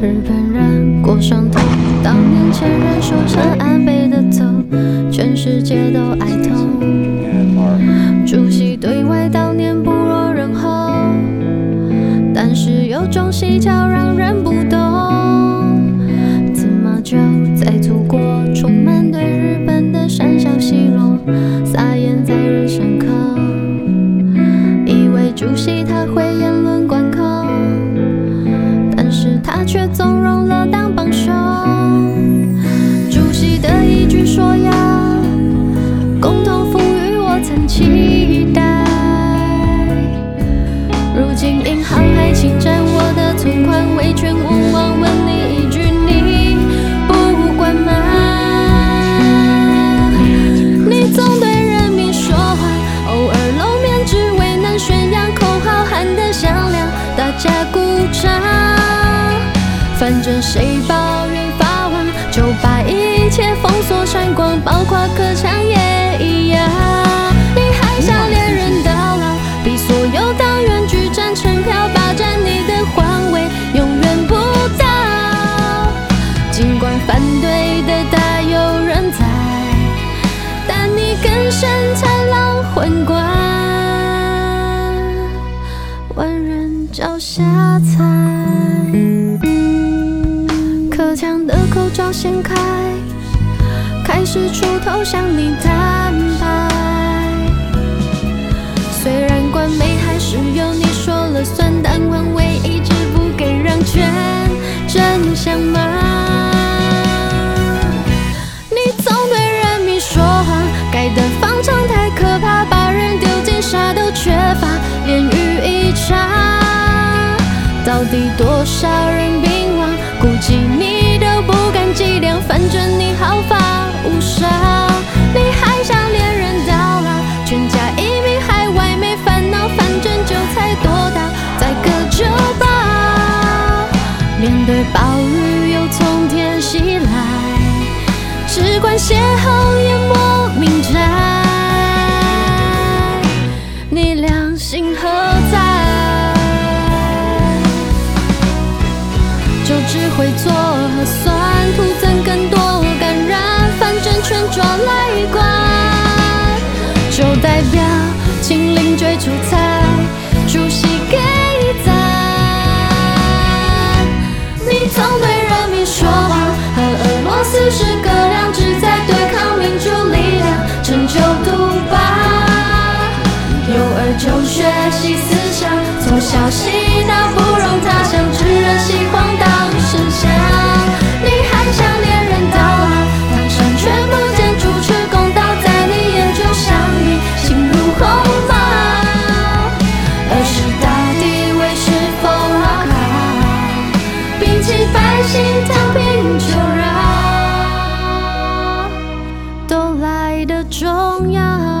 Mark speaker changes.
Speaker 1: 日本人过上头，当年前人说成安倍的头，全世界都爱投。主席对外悼念不若人后，但是有种蹊跷让人不懂，怎么就在祖国主席他会言论管控。他却纵容了当帮凶。主席的一句说要反正谁抱怨法网，就把一切封锁删光，包括柯强也一样。你还想连任到老，逼所有党员举债成票，霸占你的皇位，永远不倒。尽管反对的大有人在，但你更胜豺狼混观，万人脚下踩。枪的口罩掀开，开始出头向你坦白。虽然官媒还是由你说了算，但换位一直不给让，全真相吗？你总对人民说谎，盖的方舱太可怕，把人丢进沙都缺乏，连雨一场。到底多少人就学习思想，从小嬉闹不容他乡，只认心荒当神仙。你还想恋人到老，当山却不见主持公道，在你眼中相依心如鸿毛。儿时大地为是否牢靠，摒弃百姓躺平求饶，都来得重要。